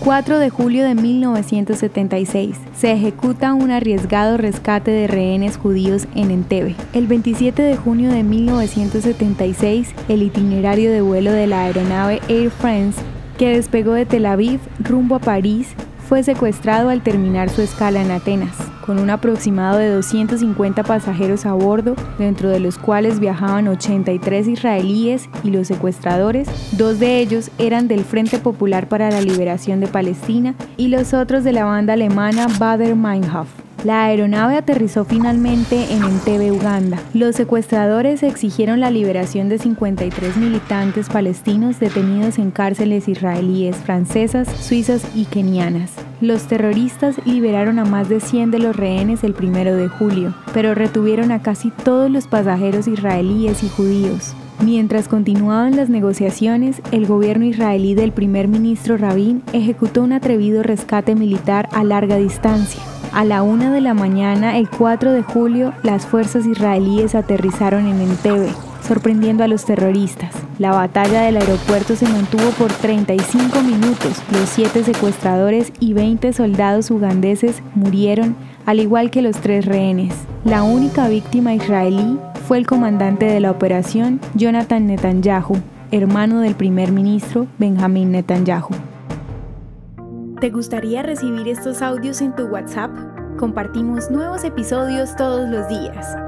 4 de julio de 1976. Se ejecuta un arriesgado rescate de rehenes judíos en Entebbe. El 27 de junio de 1976, el itinerario de vuelo de la aeronave Air France, que despegó de Tel Aviv rumbo a París, fue secuestrado al terminar su escala en Atenas, con un aproximado de 250 pasajeros a bordo, dentro de los cuales viajaban 83 israelíes y los secuestradores, dos de ellos eran del Frente Popular para la Liberación de Palestina y los otros de la banda alemana Bader Meinhof. La aeronave aterrizó finalmente en Entebbe, Uganda. Los secuestradores exigieron la liberación de 53 militantes palestinos detenidos en cárceles israelíes, francesas, suizas y kenianas. Los terroristas liberaron a más de 100 de los rehenes el 1 de julio, pero retuvieron a casi todos los pasajeros israelíes y judíos. Mientras continuaban las negociaciones, el gobierno israelí del primer ministro Rabin ejecutó un atrevido rescate militar a larga distancia. A la una de la mañana, el 4 de julio, las fuerzas israelíes aterrizaron en Entebbe, sorprendiendo a los terroristas. La batalla del aeropuerto se mantuvo por 35 minutos. Los siete secuestradores y 20 soldados ugandeses murieron, al igual que los tres rehenes. La única víctima israelí fue el comandante de la operación, Jonathan Netanyahu, hermano del primer ministro Benjamin Netanyahu. ¿Te gustaría recibir estos audios en tu WhatsApp? Compartimos nuevos episodios todos los días.